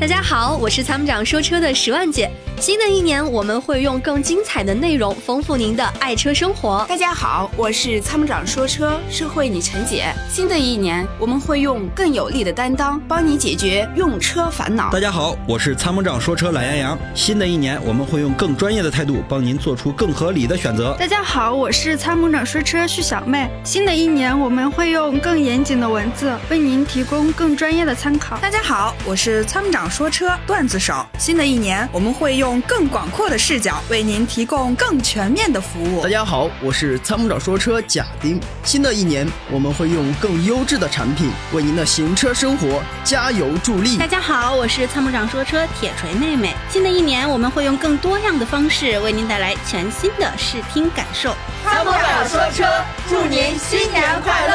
大家好，我是参谋长说车的十万姐。新的一年，我们会用更精彩的内容丰富您的爱车生活。大家好，我是参谋长说车社会女陈姐。新的一年，我们会用更有力的担当帮你解决用车烦恼。大家好，我是参谋长说车懒羊羊。新的一年，我们会用更专业的态度帮您做出更合理的选择。大家好，我是参谋长说车徐小妹。新的一年，我们会用更严谨的文字为您提供更专业的参考。大家好，我是参谋长说车段子手。新的一年，我们会用更广阔的视角为您提供更全面的服务。大家好，我是参谋长说车贾丁。新的一年，我们会用更优质的产品为您的行车生活加油助力。大家好，我是参谋长说车铁锤妹妹。新的一年，我们会用更多样的方式为您带来全新的视听感受。参谋长说车，祝您新年快